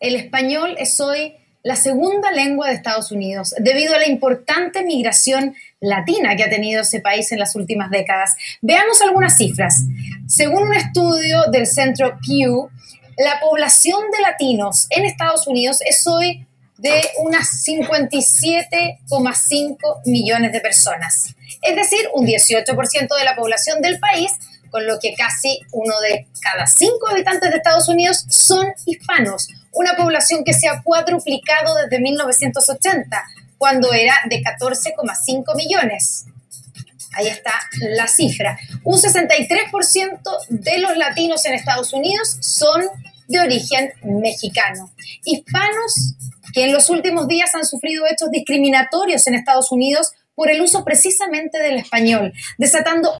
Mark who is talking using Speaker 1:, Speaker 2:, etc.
Speaker 1: el español es hoy la segunda lengua de Estados Unidos, debido a la importante migración latina que ha tenido ese país en las últimas décadas. Veamos algunas cifras. Según un estudio del centro Pew, la población de latinos en Estados Unidos es hoy de unas 57,5 millones de personas, es decir, un 18% de la población del país, con lo que casi uno de cada cinco habitantes de Estados Unidos son hispanos, una población que se ha cuadruplicado desde 1980, cuando era de 14,5 millones. Ahí está la cifra. Un 63% de los latinos en Estados Unidos son de origen mexicano. Hispanos que en los últimos días han sufrido hechos discriminatorios en Estados Unidos por el uso precisamente del español, desatando